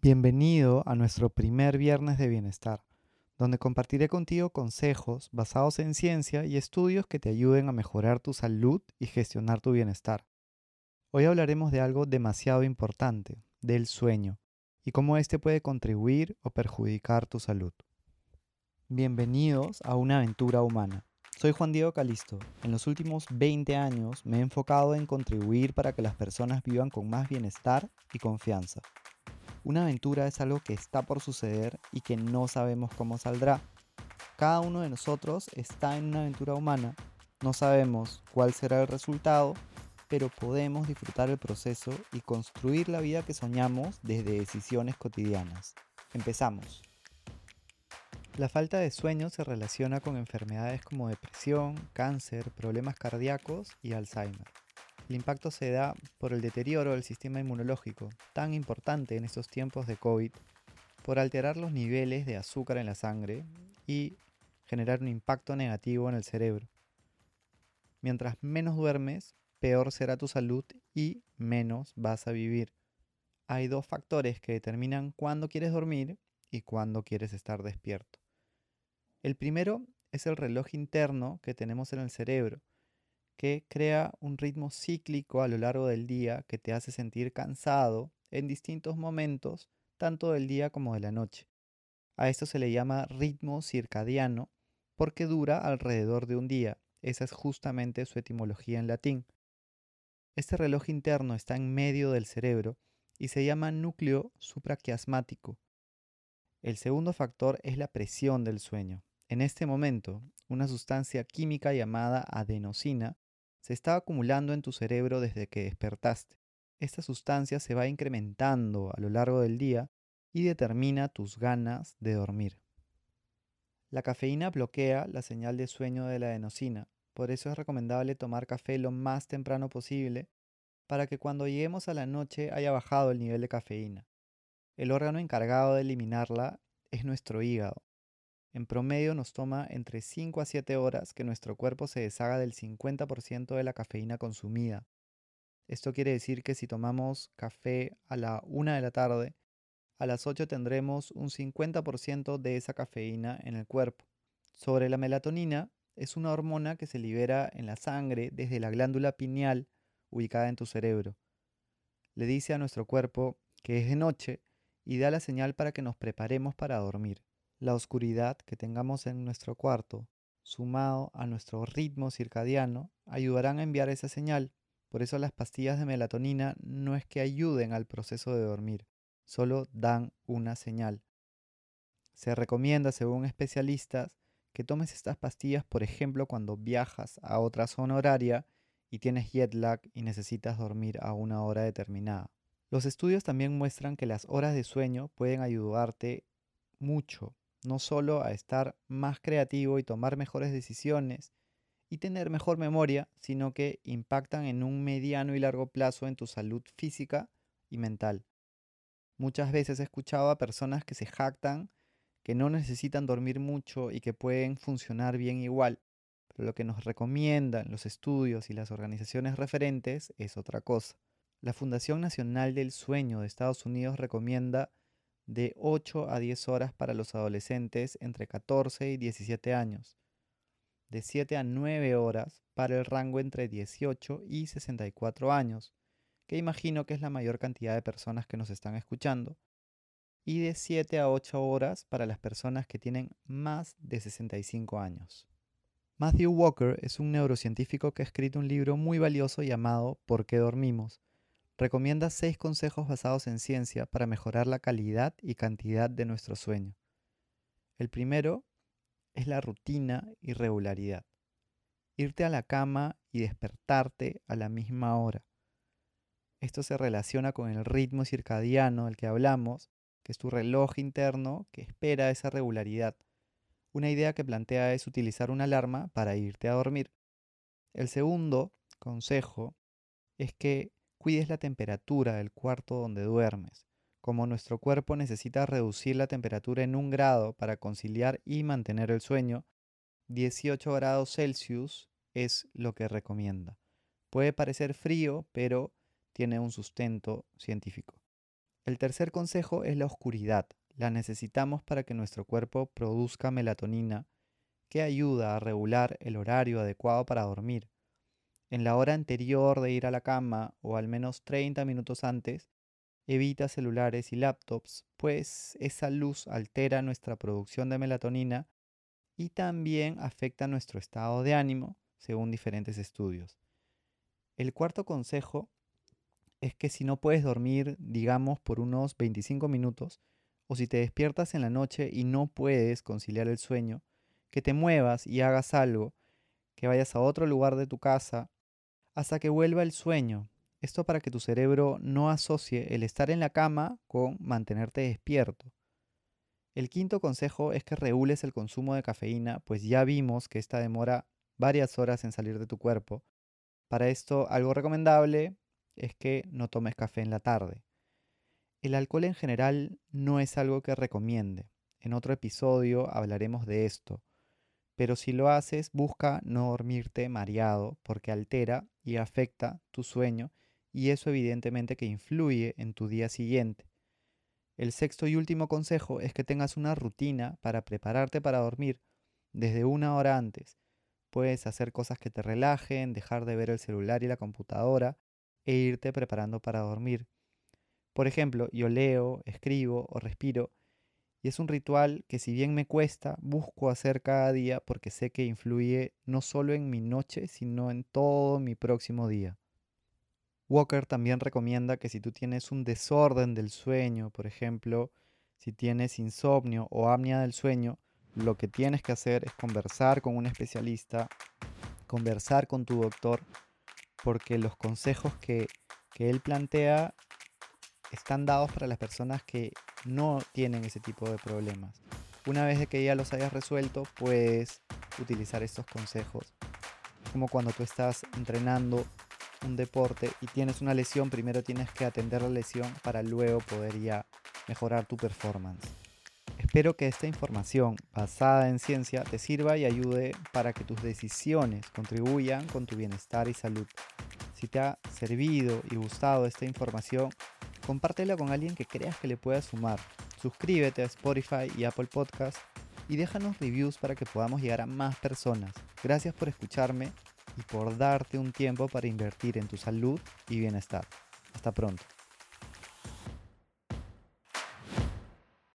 Bienvenido a nuestro primer viernes de bienestar, donde compartiré contigo consejos basados en ciencia y estudios que te ayuden a mejorar tu salud y gestionar tu bienestar. Hoy hablaremos de algo demasiado importante, del sueño, y cómo éste puede contribuir o perjudicar tu salud. Bienvenidos a una aventura humana. Soy Juan Diego Calisto. En los últimos 20 años me he enfocado en contribuir para que las personas vivan con más bienestar y confianza. Una aventura es algo que está por suceder y que no sabemos cómo saldrá. Cada uno de nosotros está en una aventura humana. No sabemos cuál será el resultado, pero podemos disfrutar el proceso y construir la vida que soñamos desde decisiones cotidianas. Empezamos. La falta de sueño se relaciona con enfermedades como depresión, cáncer, problemas cardíacos y Alzheimer. El impacto se da por el deterioro del sistema inmunológico, tan importante en estos tiempos de COVID, por alterar los niveles de azúcar en la sangre y generar un impacto negativo en el cerebro. Mientras menos duermes, peor será tu salud y menos vas a vivir. Hay dos factores que determinan cuándo quieres dormir y cuándo quieres estar despierto. El primero es el reloj interno que tenemos en el cerebro, que crea un ritmo cíclico a lo largo del día que te hace sentir cansado en distintos momentos, tanto del día como de la noche. A esto se le llama ritmo circadiano porque dura alrededor de un día. Esa es justamente su etimología en latín. Este reloj interno está en medio del cerebro y se llama núcleo supraquiasmático. El segundo factor es la presión del sueño. En este momento, una sustancia química llamada adenosina se está acumulando en tu cerebro desde que despertaste. Esta sustancia se va incrementando a lo largo del día y determina tus ganas de dormir. La cafeína bloquea la señal de sueño de la adenosina, por eso es recomendable tomar café lo más temprano posible para que cuando lleguemos a la noche haya bajado el nivel de cafeína. El órgano encargado de eliminarla es nuestro hígado, en promedio nos toma entre 5 a 7 horas que nuestro cuerpo se deshaga del 50% de la cafeína consumida. Esto quiere decir que si tomamos café a la 1 de la tarde, a las 8 tendremos un 50% de esa cafeína en el cuerpo. Sobre la melatonina, es una hormona que se libera en la sangre desde la glándula pineal ubicada en tu cerebro. Le dice a nuestro cuerpo que es de noche y da la señal para que nos preparemos para dormir. La oscuridad que tengamos en nuestro cuarto, sumado a nuestro ritmo circadiano, ayudarán a enviar esa señal. Por eso las pastillas de melatonina no es que ayuden al proceso de dormir, solo dan una señal. Se recomienda, según especialistas, que tomes estas pastillas, por ejemplo, cuando viajas a otra zona horaria y tienes jet lag y necesitas dormir a una hora determinada. Los estudios también muestran que las horas de sueño pueden ayudarte mucho no solo a estar más creativo y tomar mejores decisiones y tener mejor memoria, sino que impactan en un mediano y largo plazo en tu salud física y mental. Muchas veces he escuchado a personas que se jactan que no necesitan dormir mucho y que pueden funcionar bien igual, pero lo que nos recomiendan los estudios y las organizaciones referentes es otra cosa. La Fundación Nacional del Sueño de Estados Unidos recomienda de 8 a 10 horas para los adolescentes entre 14 y 17 años, de 7 a 9 horas para el rango entre 18 y 64 años, que imagino que es la mayor cantidad de personas que nos están escuchando, y de 7 a 8 horas para las personas que tienen más de 65 años. Matthew Walker es un neurocientífico que ha escrito un libro muy valioso llamado ¿Por qué dormimos?, recomienda seis consejos basados en ciencia para mejorar la calidad y cantidad de nuestro sueño. El primero es la rutina y regularidad. Irte a la cama y despertarte a la misma hora. Esto se relaciona con el ritmo circadiano del que hablamos, que es tu reloj interno que espera esa regularidad. Una idea que plantea es utilizar una alarma para irte a dormir. El segundo consejo es que cuides la temperatura del cuarto donde duermes. Como nuestro cuerpo necesita reducir la temperatura en un grado para conciliar y mantener el sueño, 18 grados Celsius es lo que recomienda. Puede parecer frío, pero tiene un sustento científico. El tercer consejo es la oscuridad. La necesitamos para que nuestro cuerpo produzca melatonina, que ayuda a regular el horario adecuado para dormir. En la hora anterior de ir a la cama, o al menos 30 minutos antes, evita celulares y laptops, pues esa luz altera nuestra producción de melatonina y también afecta nuestro estado de ánimo, según diferentes estudios. El cuarto consejo es que si no puedes dormir, digamos, por unos 25 minutos, o si te despiertas en la noche y no puedes conciliar el sueño, que te muevas y hagas algo, que vayas a otro lugar de tu casa, hasta que vuelva el sueño. Esto para que tu cerebro no asocie el estar en la cama con mantenerte despierto. El quinto consejo es que regules el consumo de cafeína, pues ya vimos que esta demora varias horas en salir de tu cuerpo. Para esto, algo recomendable es que no tomes café en la tarde. El alcohol en general no es algo que recomiende. En otro episodio hablaremos de esto. Pero si lo haces, busca no dormirte mareado porque altera y afecta tu sueño y eso evidentemente que influye en tu día siguiente. El sexto y último consejo es que tengas una rutina para prepararte para dormir desde una hora antes. Puedes hacer cosas que te relajen, dejar de ver el celular y la computadora e irte preparando para dormir. Por ejemplo, yo leo, escribo o respiro y es un ritual que si bien me cuesta, busco hacer cada día porque sé que influye no solo en mi noche, sino en todo mi próximo día. Walker también recomienda que si tú tienes un desorden del sueño, por ejemplo, si tienes insomnio o apnea del sueño, lo que tienes que hacer es conversar con un especialista, conversar con tu doctor, porque los consejos que, que él plantea están dados para las personas que no tienen ese tipo de problemas. Una vez de que ya los hayas resuelto, puedes utilizar estos consejos. Como cuando tú estás entrenando un deporte y tienes una lesión, primero tienes que atender la lesión para luego poder ya mejorar tu performance. Espero que esta información basada en ciencia te sirva y ayude para que tus decisiones contribuyan con tu bienestar y salud. Si te ha servido y gustado esta información, compártela con alguien que creas que le pueda sumar. Suscríbete a Spotify y Apple Podcast y déjanos reviews para que podamos llegar a más personas. Gracias por escucharme y por darte un tiempo para invertir en tu salud y bienestar. Hasta pronto.